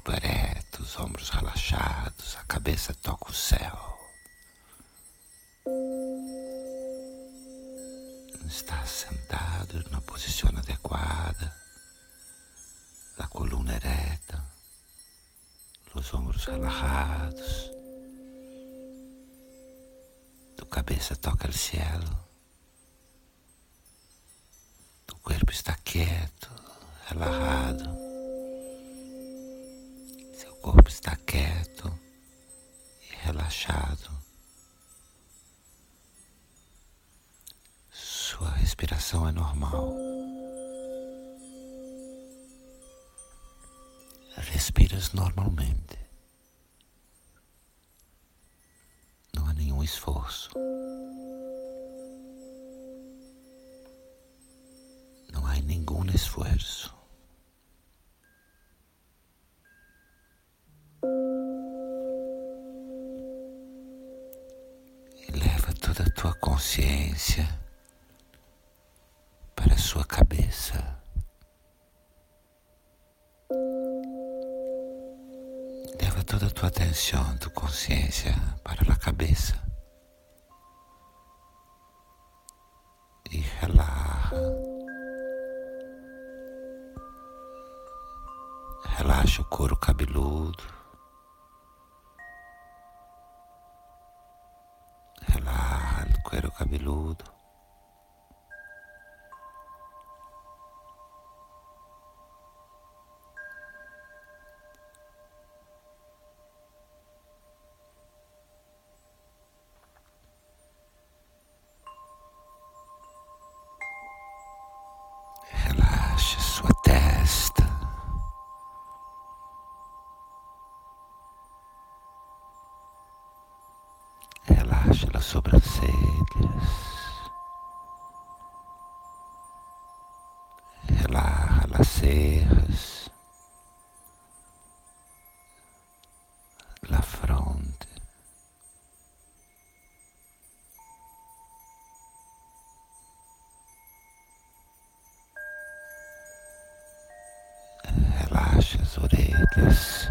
corpo ereto, os ombros relaxados, a cabeça toca o céu. Está sentado na posição adequada, a coluna ereta, os ombros relaxados. cabeça toca o cielo, o corpo está quieto, relajado, seu corpo está quieto e relaxado. Sua respiração é normal. Respiras normalmente. nenhum esforço. Não há nenhum esforço. Consciência para sua cabeça. Leva toda a tua atenção, tua consciência para a cabeça. Relaxa o couro cabeludo. Couro cabeludo. As cejas. La fronte. Relaxa as orelhas.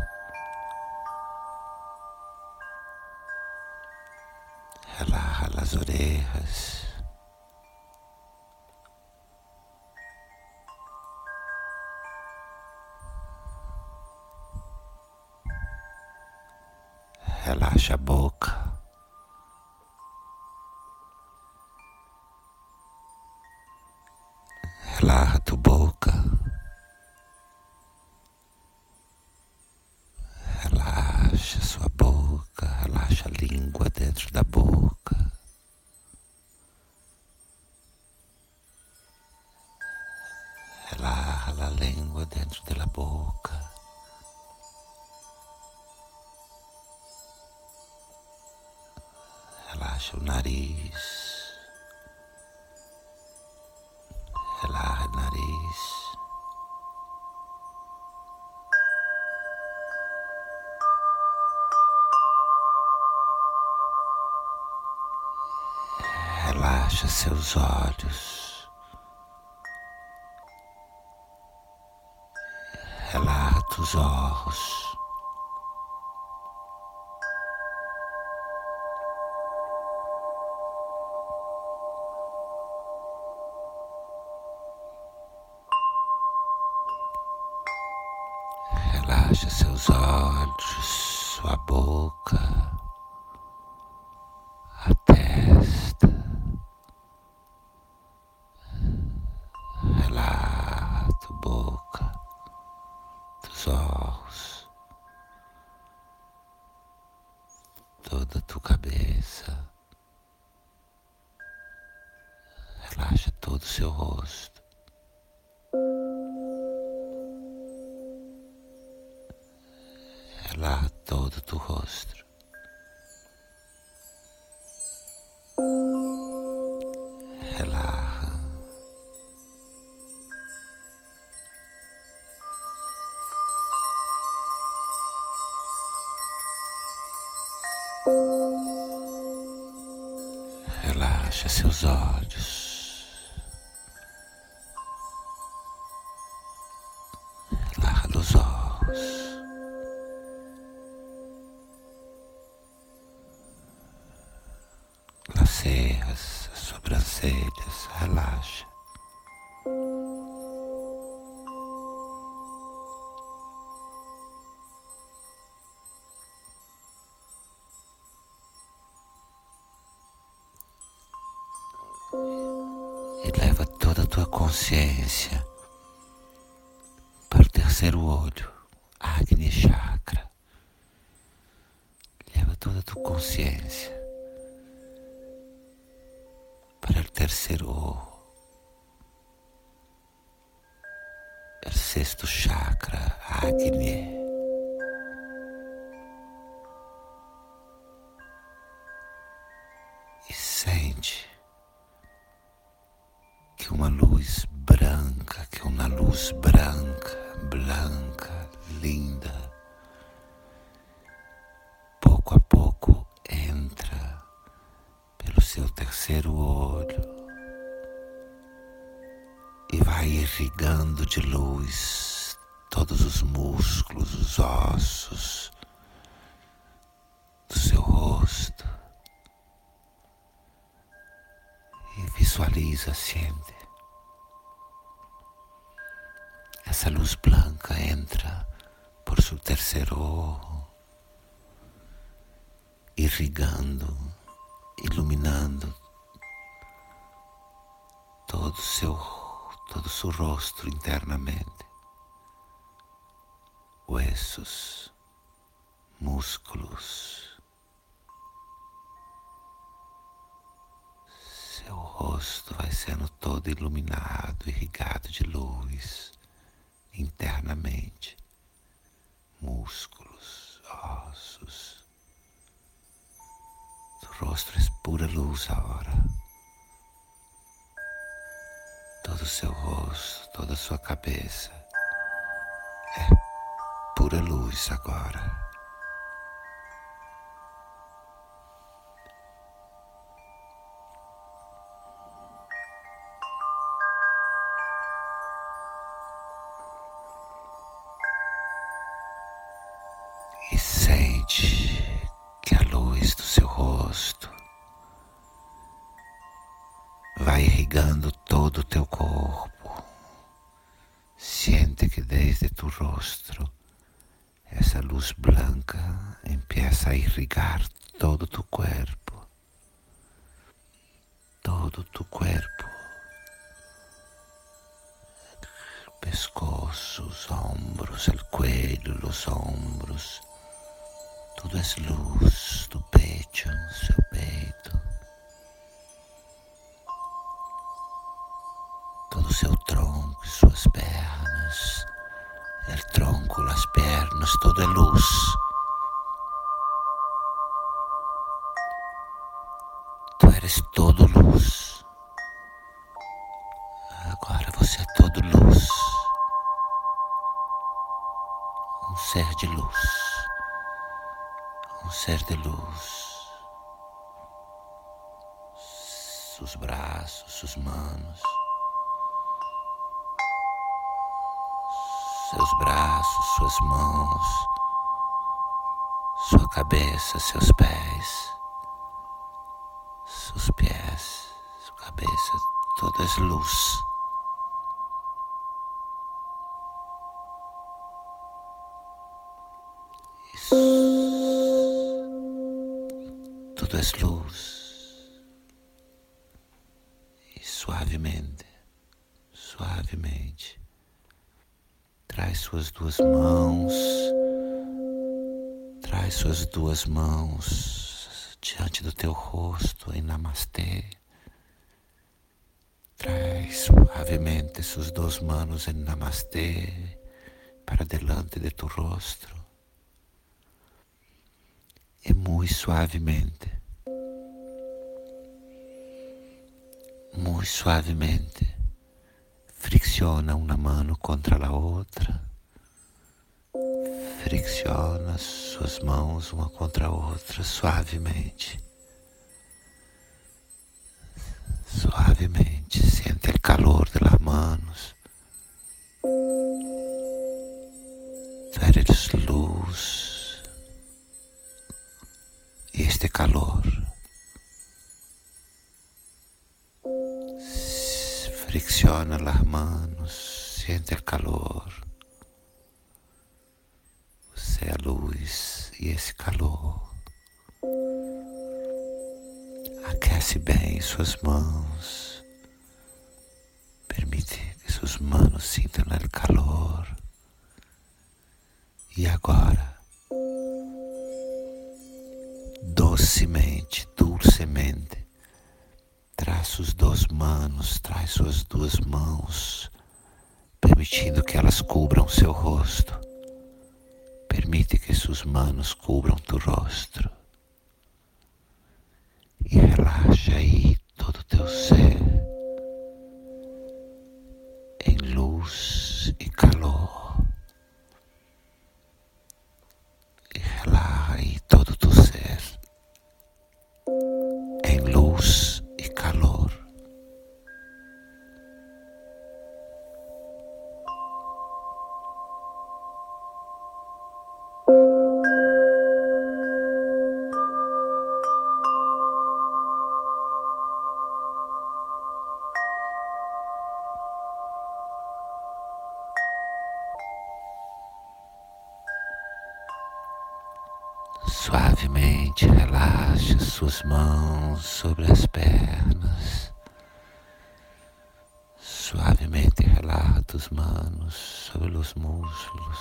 Relaxa a Relaxa o nariz. Relaxa o nariz. Relaxa seus olhos. Relaxa os olhos. Seu rosto. Relaxa todo o teu rosto. Relaxa Relaxa seus olhos. Sobrancelhas, relaxa. e leva toda a tua consciência para o terceiro olho, Agni Chakra. Leva toda a tua consciência terceiro o sexto chakra, Agni. E sente que uma luz branca, que uma luz branca, branca, linda, pouco a pouco entra pelo seu terceiro olho vai irrigando de luz todos os músculos, os ossos do seu rosto. E visualiza, sente essa luz branca entra por seu terceiro olho, irrigando, iluminando todo o seu, todo seu rosto internamente, ossos, músculos, seu rosto vai sendo todo iluminado, irrigado de luz internamente, músculos, ossos. O rosto é pura luz agora. Seu rosto, toda a sua cabeça é pura luz agora. e sente irrigar todo tu corpo, todo tu corpo, pescoço, os ombros, o cuello, os ombros tudo é luz do peito, seu peito. Todo seu tronco, suas pernas. O tronco, as pernas, tudo é luz. Eres todo luz. Agora você é todo luz. Um ser de luz um ser de luz. Seus braços, suas mãos, seus braços, suas mãos, sua cabeça, seus pés, seus pés, sua cabeça, todas luz. tudo é luz. E suavemente, suavemente, traz suas duas mãos, traz suas duas mãos diante do teu rosto em Namastê. Traz suavemente suas duas mãos em Namastê para delante de tu rosto. E muito suavemente muy suavemente. Fricciona una mano contra la outra. Fricciona suas mãos uma contra a outra suavemente. Suavemente siente el calor de las manos. Tú eres luz y este calor fricciona las manos, siente el calor. Você é a luz e esse calor aquece bem suas mãos, permite que suas manos sintam o calor. E agora, docemente, dulcemente, traz suas duas manos, traz suas duas mãos, permitindo que elas cubram seu rosto. Permite que suas manos cubram tu rosto e relaxa aí todo teu ser em luz e calor. E relaxa aí todo teu ser suas mãos sobre as pernas. Suavemente relaxa tus manos sobre os muslos.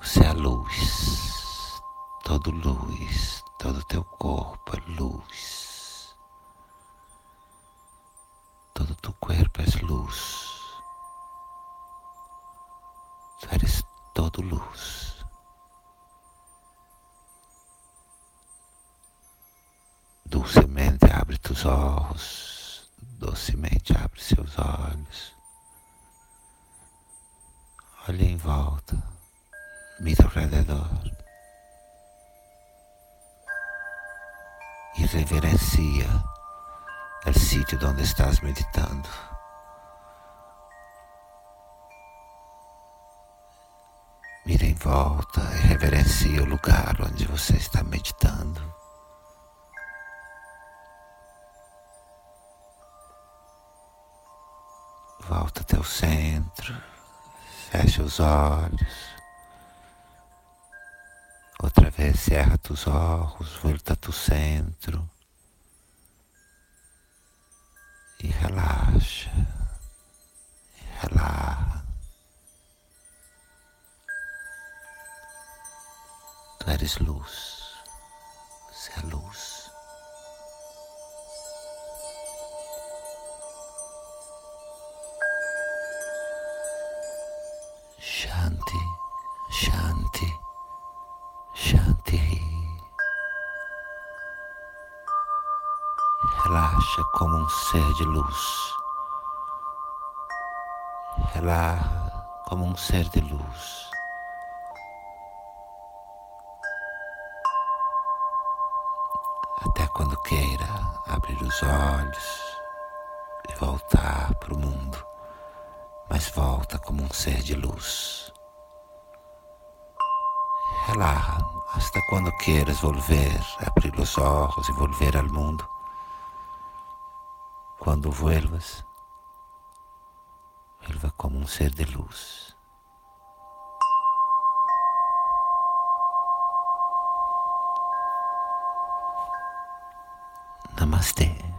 Você é a luz, todo luz, todo teu corpo é luz. Todo tu corpo é luz. Dulcemente abre tus olhos, docemente abre seus olhos. Olha em volta, mira ao redor e reverencia o sítio onde estás meditando. Mira em volta e reverencia o lugar onde você está meditando. Volta até o centro, fecha os olhos. Outra vez cerra tus olhos, volta ao centro e relaxa, e relaxa. Tu eres luz, você é luz. Ser de luz. Relaxa como um ser de luz. Até quando queira abrir os olhos e voltar para o mundo mas volta como um ser de luz. Relaja hasta quando quieras volver, abrir os olhos e volver ao mundo. Quando vuelvas, vuelva como um ser de luz. Namastê.